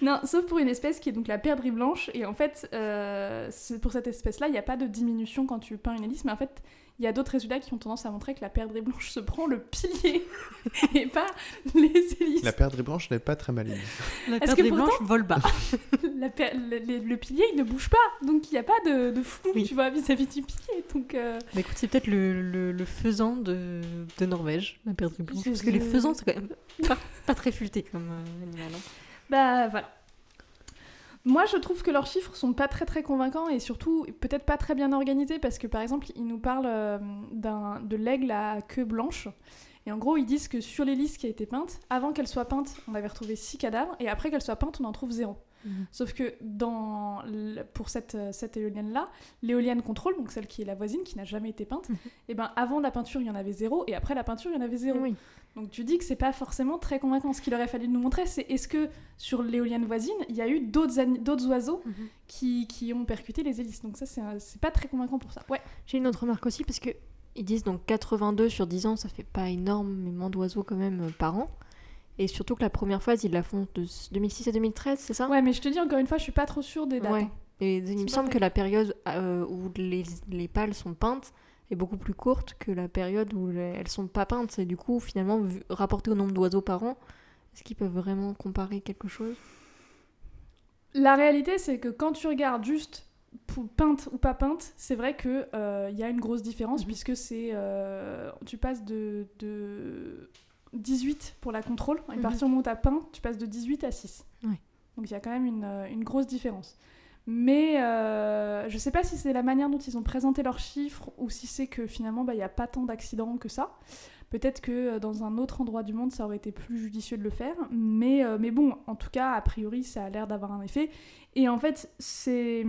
Non, sauf pour une espèce qui est donc la perdrix blanche. Et en fait, euh, pour cette espèce-là, il n'y a pas de diminution quand tu peins une hélice, mais en fait, il y a d'autres résultats qui ont tendance à montrer que la perdrix blanche se prend le pilier [laughs] et pas les hélices. La perdrix blanche n'est pas très maligne. La perdrix pourtant- blanche vole bas. [laughs] La per- le, le- le pilier, il ne bouge pas, donc il n'y a pas de, de flou, Oui. tu vois, vis-à-vis du pilier. Donc, euh, Bah écoute, c'est peut-être le, le, le faisan de, de Norvège, la perdrix blanche. Parce que les faisans, c'est quand même pas, pas très futé comme euh, animal. hein. Bah voilà. Moi, je trouve que leurs chiffres sont pas très très convaincants et surtout peut-être pas très bien organisés parce que par exemple, ils nous parlent euh, de l'aigle à queue blanche. Et en gros, ils disent que sur les listes qui a été peinte, avant qu'elle soit peinte, on avait retrouvé 6 cadavres et après qu'elle soit peinte, on en trouve 0. Mhm. Sauf que pour cette, éolienne-là, l'éolienne contrôle, donc celle qui est la voisine, qui n'a jamais été peinte, et ben avant la peinture, il y en avait zéro, et après la peinture, il y en avait zéro. Donc tu dis que c'est pas forcément très convaincant. Ce qu'il aurait fallu nous montrer, c'est est-ce que sur l'éolienne voisine, il y a eu d'autres oiseaux mhm. qui, qui, ont percuté les hélices. Donc ça, c'est pas très convaincant pour ça. Ouais. J'ai une autre remarque aussi, parce que ils disent donc 82 sur 10 ans, ça fait pas énormément d'oiseaux quand même euh, par an. Et surtout que la première phase, ils la font de 2006 à 2013, c'est ça? Ouais, mais je te dis encore une fois, je suis pas trop sûre des dates. Ouais. hein. Et il me semble que la période euh, où les, les pales sont peintes est beaucoup plus courte que la période où les- elles sont pas peintes. Et du coup, finalement, vu- rapporté au nombre d'oiseaux par an, est-ce qu'ils peuvent vraiment comparer quelque chose? La réalité, c'est que quand tu regardes juste pour peinte ou pas peinte, c'est vrai que euh, il y a une grosse différence Mhm. puisque c'est euh, tu passes de, de 18 pour la contrôle, et Mhm. partir du moment où t'as peint, tu passes de 18 à 6. Ouais. Donc il y a quand même une, euh, une grosse différence. Mais euh, je sais pas si c'est la manière dont ils ont présenté leurs chiffres ou si c'est que finalement bah, il n'y a pas tant d'accidents que ça. Peut-être que euh, dans un autre endroit du monde ça aurait été plus judicieux de le faire. Mais, euh, mais bon, en tout cas, a priori ça a l'air d'avoir un effet. Et en fait, c'est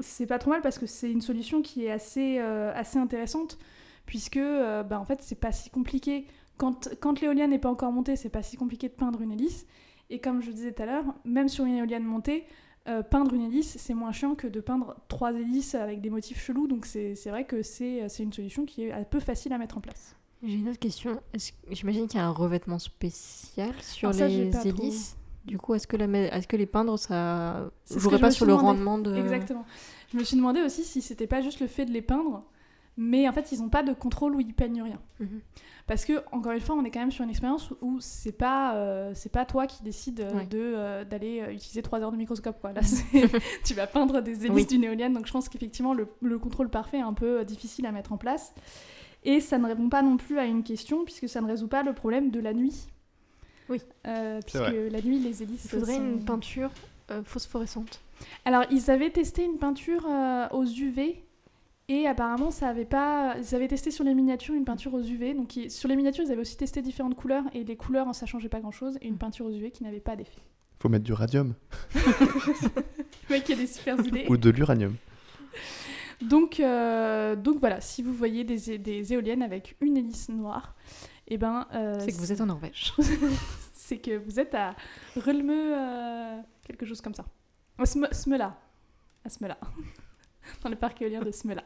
c'est pas trop mal parce que c'est une solution qui est assez, euh, assez intéressante puisque bah, en fait c'est pas si compliqué. Quand, quand l'éolienne n'est pas encore montée, c'est pas si compliqué de peindre une hélice. Et comme je disais tout à l'heure, même sur une éolienne montée, euh, peindre une hélice, c'est moins chiant que de peindre trois hélices avec des motifs chelous. Donc c'est vrai que c'est une solution qui est un peu facile à mettre en place. J'ai une autre question. J'imagine qu'il y a un revêtement spécial sur Alors ça, j'ai les trop- hélices. Du coup, est-ce que, la... est-ce que les peindre, ça jouerait pas sur le demandé. rendement de... Exactement. Je me suis demandé aussi si c'était pas juste le fait de les peindre, mais en fait ils n'ont pas de contrôle où ils peignent rien. Mhm. Parce que encore une fois, on est quand même sur une expérience où c'est pas euh, c'est pas toi qui décides euh, Ouais. de euh, d'aller utiliser 3 heures de microscope quoi. Là, c'est- [laughs] tu vas peindre des hélices Oui. d'une éolienne, donc je pense qu'effectivement le, le contrôle parfait est un peu difficile à mettre en place. Et ça ne répond pas non plus à une question puisque ça ne résout pas le problème de la nuit. Oui. Euh, puisque vrai. la nuit, les hélices. Il faudrait sont- une peinture euh, phosphorescente. Alors, ils avaient testé une peinture euh, aux UV. Et apparemment, ça avait pas. Ils avaient testé sur les miniatures une peinture aux UV. Donc, ils- sur les miniatures, ils avaient aussi testé différentes couleurs. Et les couleurs, ça changeait pas grand chose. Et une peinture aux UV qui n'avait pas d'effet. Faut mettre du radium Le mec, il a des super idées. ou de l'uranium. Donc, euh, donc voilà, si vous voyez des, éoliennes avec une hélice noire, et ben. euh, C'est que vous êtes en Norvège. [laughs] c'est que vous êtes à Rulme, euh, quelque chose comme ça. À Sme- Smela. À Smela. [laughs] Dans le parc éolien de Smela.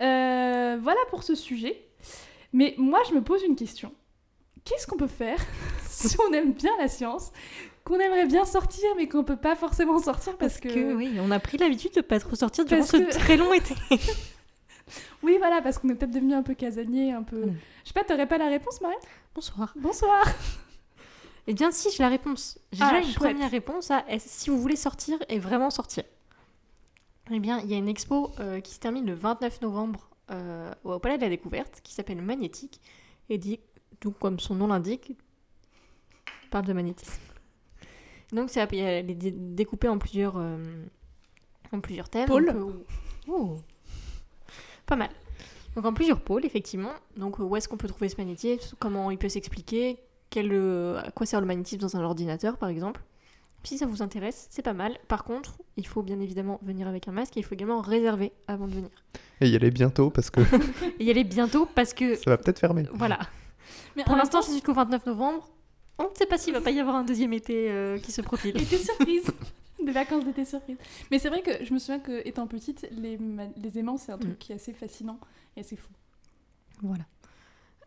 Euh, voilà pour ce sujet. Mais moi, je me pose une question. Qu'est-ce qu'on peut faire [laughs] si on aime bien la science, qu'on aimerait bien sortir, mais qu'on peut pas forcément sortir parce, que... oui, on a pris l'habitude de pas trop sortir durant Parce ce que- très long été. [laughs] Oui, voilà, parce qu'on est peut-être devenu un peu casanier, un peu... Je sais pas, t'aurais pas la réponse, Marie? Bonsoir. Bonsoir Eh bien, si, j'ai la réponse. J'ai Ah, déjà une première réponse à si vous voulez sortir et vraiment sortir. Eh bien, il y a une expo euh, qui se termine le 29 novembre euh, au Palais de la Découverte qui s'appelle Magnétique et dit, tout comme son nom l'indique, parle de magnétisme. Donc, c'est, elle est dé- découpée en plusieurs, euh, en plusieurs thèmes. Pôles. Donc, euh, oh, pas mal. Donc en plusieurs pôles, effectivement. Donc où est-ce qu'on peut trouver ce magnétisme? Comment il peut s'expliquer? Quel, À quoi sert le magnétisme dans un ordinateur, par exemple? Si ça vous intéresse, c'est pas mal. Par contre, il faut bien évidemment venir avec un masque et il faut également réserver avant de venir. Et y aller bientôt parce que [laughs] Et y aller bientôt parce que... ça va peut-être fermer. Voilà. Mais Pour l'instant, c'est jusqu'au 29 novembre. On ne sait pas s'il va pas y avoir un deuxième été euh, qui se profile. été surprise [laughs] Des vacances d'été surprise. Mais c'est vrai que je me souviens que étant petite, les aimants, c'est un truc Mm. qui est assez fascinant et assez fou. Voilà.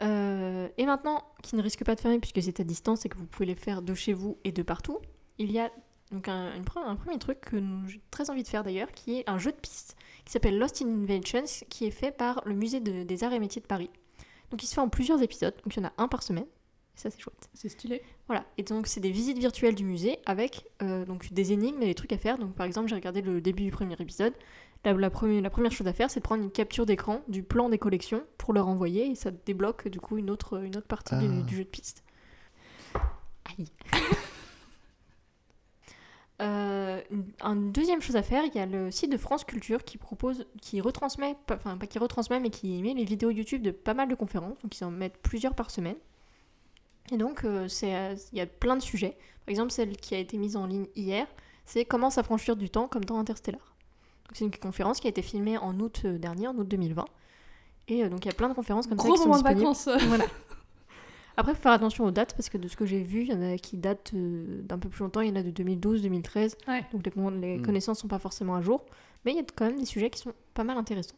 Euh, et maintenant, qui ne risque pas de fermer puisque c'est à distance et que vous pouvez les faire de chez vous et de partout, il y a donc un, une pre- un premier truc que j'ai très envie de faire d'ailleurs, qui est un jeu de piste qui s'appelle Lost in Inventions, qui est fait par le musée de- des arts et métiers de Paris. Donc il se fait en plusieurs épisodes, donc il y en a un par semaine. Et ça, c'est chouette. C'est stylé. Voilà, et donc c'est des visites virtuelles du musée avec euh, donc des énigmes et des trucs à faire. Donc par exemple, j'ai regardé le début du premier épisode. La, la, première, la première chose à faire, c'est de prendre une capture d'écran du plan des collections pour leur envoyer et ça débloque du coup une autre, une autre partie du, Ah. du jeu de piste. Aïe. [laughs] Euh, une, deuxième chose à faire, il y a le site de France Culture qui propose, qui retransmet, pas- enfin pas qui retransmet, mais qui met les vidéos YouTube de pas mal de conférences, donc ils en mettent plusieurs par semaine. Et donc, euh, c'est, euh, il y a plein de sujets. Par exemple, celle qui a été mise en ligne hier, c'est comment s'affranchir du temps comme dans Interstellar. Donc, c'est une conférence qui a été filmée en août euh, dernier, en août 2020. Et euh, donc, il y a plein de conférences comme ça Gros qui sont moment de disponibles. vacances. Voilà. [laughs] Après, faut faire attention aux dates parce que de ce que j'ai vu, il y en a qui datent euh, d'un peu plus longtemps. Il y en a de 2012, 2013. Ouais. Donc les, Mm. connaissances sont pas forcément à jour. Mais il y a quand même des sujets qui sont pas mal intéressants.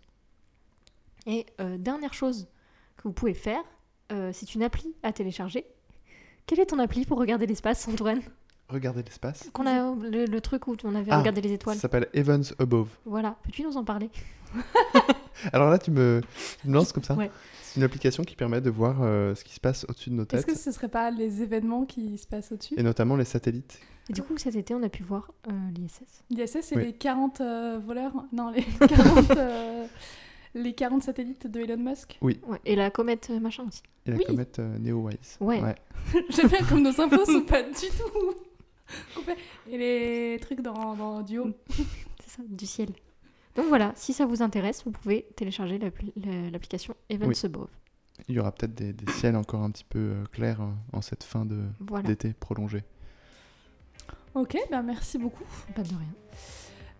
Et euh, dernière chose que vous pouvez faire, euh, c'est une appli à télécharger. Quelle est ton appli pour regarder l'espace, Antoine? Regardez l'espace. Qu'on a le, le truc où on avait Ah, regardé les Ça étoiles. s'appelle Evans Above. Voilà. Peux-tu nous en parler? [laughs] Alors là, tu me, tu me lances comme ça? Ouais. C'est une application qui permet de voir euh, ce qui se passe au-dessus de nos Est-ce têtes, que ce serait pas les événements qui se passent au-dessus? Et notamment les satellites. Et du coup, cet été, on a pu voir euh, l'ISS. L'ISS, c'est Oui. les 40 euh, voleurs? Non, les [laughs] 40, euh, les 40 satellites de Elon Musk? Ouais. Et la comète euh, machin aussi. Et la Oui. comète euh, Neowise. Ouais. [laughs] J'aime bien comme nos [laughs] infos sont pas du tout. Et les trucs dans, dans du haut. C'est ça, du ciel. Donc voilà, si ça vous intéresse, vous pouvez télécharger l'appli- la- l'application Events Oui. Above. Il y aura peut-être des, des ciels encore un petit peu euh, clairs euh, en cette fin Voilà, d'été prolongé. Ok, bah merci beaucoup. pas de rien.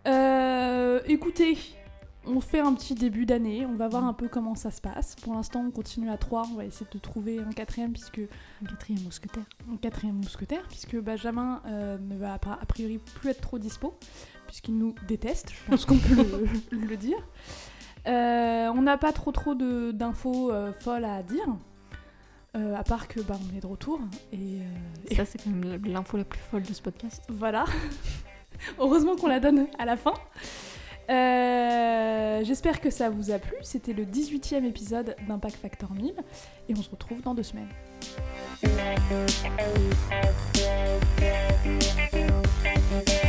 Euh, écoutez, on fait un petit début d'année, on va voir un peu comment ça se passe. Pour l'instant, on continue à 3, on va essayer de trouver un quatrième, puisque Un quatrième mousquetaire. un quatrième mousquetaire, puisque Benjamin euh, ne va a a priori plus être trop dispo, puisqu'il nous déteste, je pense qu'on peut le, [laughs] le dire. Euh, on n'a pas trop trop d'infos euh, folles à dire, euh, à part que bah, on est de retour, et, et Ça, c'est quand même l'info la plus folle de ce podcast. voilà. [laughs] Heureusement qu'on la donne à la fin. J'espère que ça vous a plu. C'était le 18e épisode d'Impact Factor 1000 et on se retrouve dans deux semaines. Thank you.